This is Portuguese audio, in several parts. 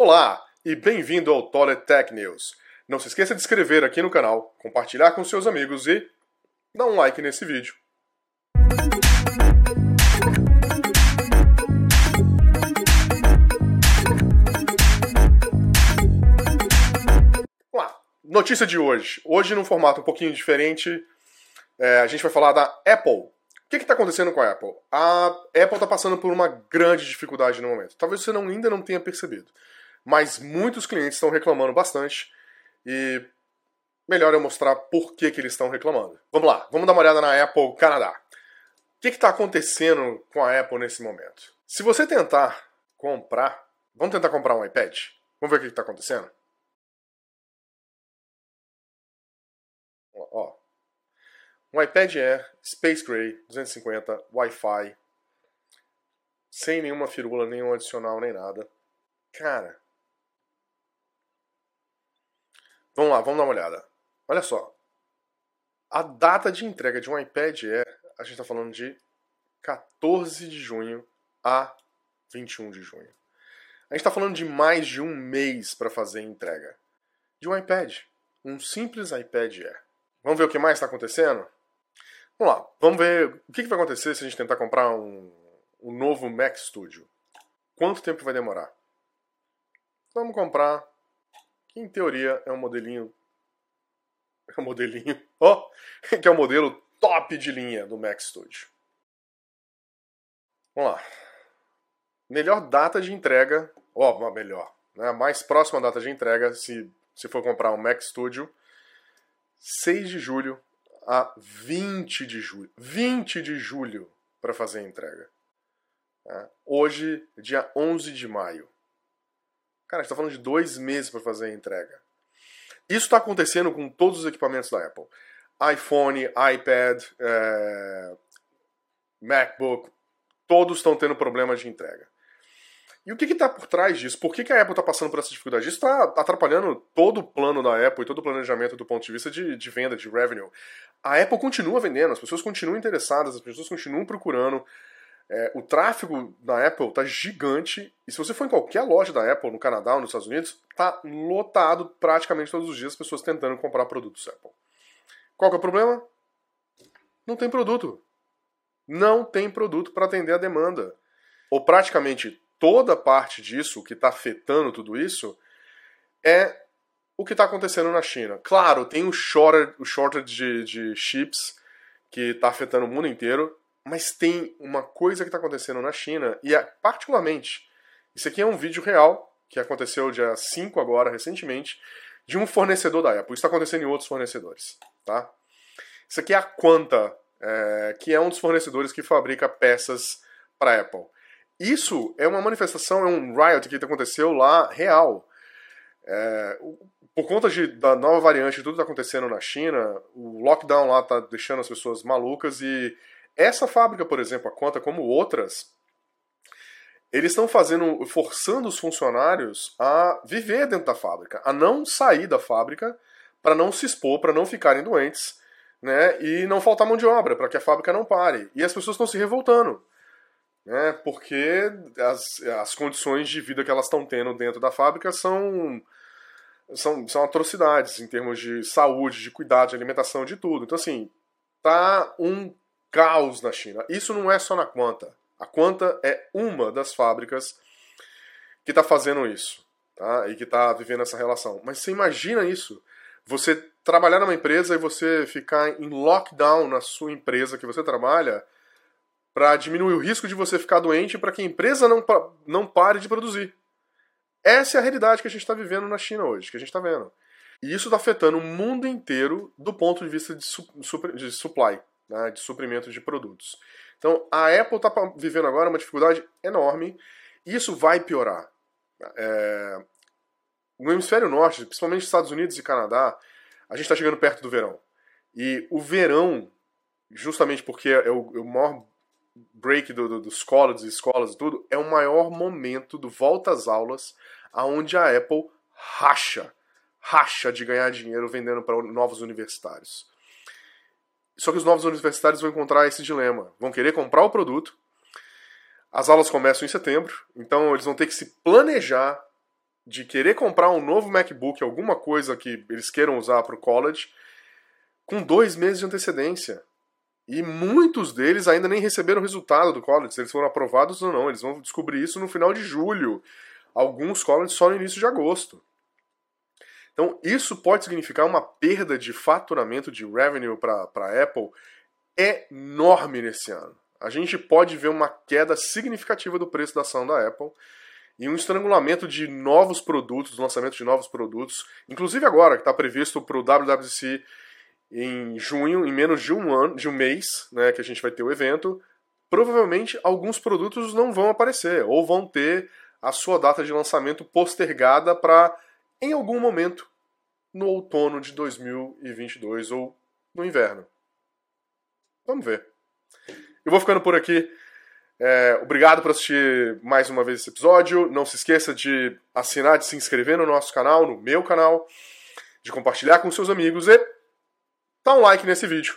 Olá e bem-vindo ao Toilet Tech News. Não se esqueça de inscrever aqui no canal, compartilhar com seus amigos e dar um like nesse vídeo. Vamos lá. Notícia de hoje. Hoje num formato um pouquinho diferente. É, a gente vai falar da Apple. O que está acontecendo com a Apple? A Apple está passando por uma grande dificuldade no momento. Talvez você não, ainda não tenha percebido. Mas muitos clientes estão reclamando bastante e melhor eu mostrar por que, que eles estão reclamando. Vamos lá, vamos dar uma olhada na Apple Canadá. O que está acontecendo com a Apple nesse momento? Se você tentar comprar, vamos tentar comprar um iPad? Vamos ver o que está acontecendo? Ó, um iPad Air Space Gray 250 Wi-Fi sem nenhuma firula, nenhum adicional, nem nada. Cara, Vamos lá, vamos dar uma olhada. Olha só. A data de entrega de um iPad é, a gente está falando de 14 de junho a 21 de junho. A gente está falando de mais de um mês para fazer a entrega de um iPad. Um simples iPad Air. Vamos ver o que mais está acontecendo? Vamos lá, vamos ver o que, que, vai acontecer se a gente tentar comprar um, um novo Mac Studio. Quanto tempo vai demorar? Vamos comprar que em teoria é um modelinho. É um modelinho. Ó! Oh, que é o um modelo top de linha do Mac Studio. Vamos lá. Melhor data de entrega. Ó, oh, melhor. Né? Mais próxima data de entrega, se, se for comprar um Mac Studio, 6 de julho a 20 de julho. 20 de julho para fazer a entrega. Tá? Hoje, dia 11 de maio. Cara, a gente está falando de dois meses para fazer a entrega. Isso está acontecendo com todos os equipamentos da Apple. iPhone, iPad, é... MacBook, todos estão tendo problemas de entrega. E o que está por trás disso? Por que, que a Apple está passando por essa dificuldade? Isso está atrapalhando todo o plano da Apple e todo o planejamento do ponto de vista de, de venda, de revenue. A Apple continua vendendo, as pessoas continuam interessadas, as pessoas continuam procurando. É, o tráfego da Apple tá gigante e se você for em qualquer loja da Apple no Canadá ou nos Estados Unidos, tá lotado praticamente todos os dias pessoas tentando comprar produtos Apple. Qual que é o problema? Não tem produto. Não tem produto para atender a demanda. Ou praticamente toda parte disso que está afetando tudo isso é o que está acontecendo na China. Claro, tem o shortage, o shortage de, de chips que está afetando o mundo inteiro. Mas tem uma coisa que está acontecendo na China, e é, particularmente, isso aqui é um vídeo real, que aconteceu dia 5 agora, recentemente, de um fornecedor da Apple. Isso está acontecendo em outros fornecedores. Tá? Isso aqui é a Quanta, é, que é um dos fornecedores que fabrica peças para Apple. Isso é uma manifestação, é um riot que aconteceu lá real. É, por conta de, da nova variante, tudo está acontecendo na China, o lockdown lá está deixando as pessoas malucas e essa fábrica, por exemplo, a Conta, como outras, eles estão fazendo, forçando os funcionários a viver dentro da fábrica, a não sair da fábrica para não se expor, para não ficarem doentes, né? E não faltar mão de obra, para que a fábrica não pare. E as pessoas estão se revoltando, né? Porque as, as condições de vida que elas estão tendo dentro da fábrica são, são, são atrocidades em termos de saúde, de cuidado, de alimentação, de tudo. Então, assim, tá um caos na China. Isso não é só na Quanta. A Quanta é uma das fábricas que está fazendo isso, tá? E que está vivendo essa relação. Mas você imagina isso? Você trabalhar numa empresa e você ficar em lockdown na sua empresa que você trabalha para diminuir o risco de você ficar doente para que a empresa não, não pare de produzir. Essa é a realidade que a gente está vivendo na China hoje, que a gente está vendo. E isso está afetando o mundo inteiro do ponto de vista de, su de supply né, de suprimento de produtos. Então a Apple está vivendo agora uma dificuldade enorme isso vai piorar. É... No hemisfério norte, principalmente Estados Unidos e Canadá, a gente está chegando perto do verão. E o verão, justamente porque é o, é o maior break do, do, dos colleges e escolas e tudo, é o maior momento do volta às aulas aonde a Apple racha, racha de ganhar dinheiro vendendo para novos universitários. Só que os novos universitários vão encontrar esse dilema. Vão querer comprar o produto. As aulas começam em setembro, então eles vão ter que se planejar de querer comprar um novo MacBook, alguma coisa que eles queiram usar para o college, com dois meses de antecedência. E muitos deles ainda nem receberam o resultado do college, se eles foram aprovados ou não. Eles vão descobrir isso no final de julho. Alguns colleges só no início de agosto. Então, isso pode significar uma perda de faturamento de revenue para a Apple enorme nesse ano. A gente pode ver uma queda significativa do preço da ação da Apple e um estrangulamento de novos produtos, lançamento de novos produtos, inclusive agora, que está previsto para o WWDC em junho, em menos de um ano, de um mês, né, que a gente vai ter o evento, provavelmente alguns produtos não vão aparecer, ou vão ter a sua data de lançamento postergada para em algum momento no outono de 2022 ou no inverno. Vamos ver. Eu vou ficando por aqui. É, obrigado por assistir mais uma vez esse episódio. Não se esqueça de assinar, de se inscrever no nosso canal, no meu canal, de compartilhar com seus amigos e dar um like nesse vídeo.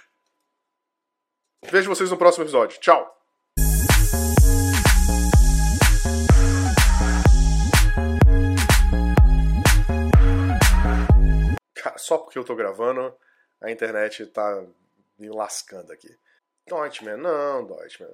Vejo vocês no próximo episódio. Tchau! Só porque eu tô gravando, a internet tá me lascando aqui. Deutschman, não, Deutschman.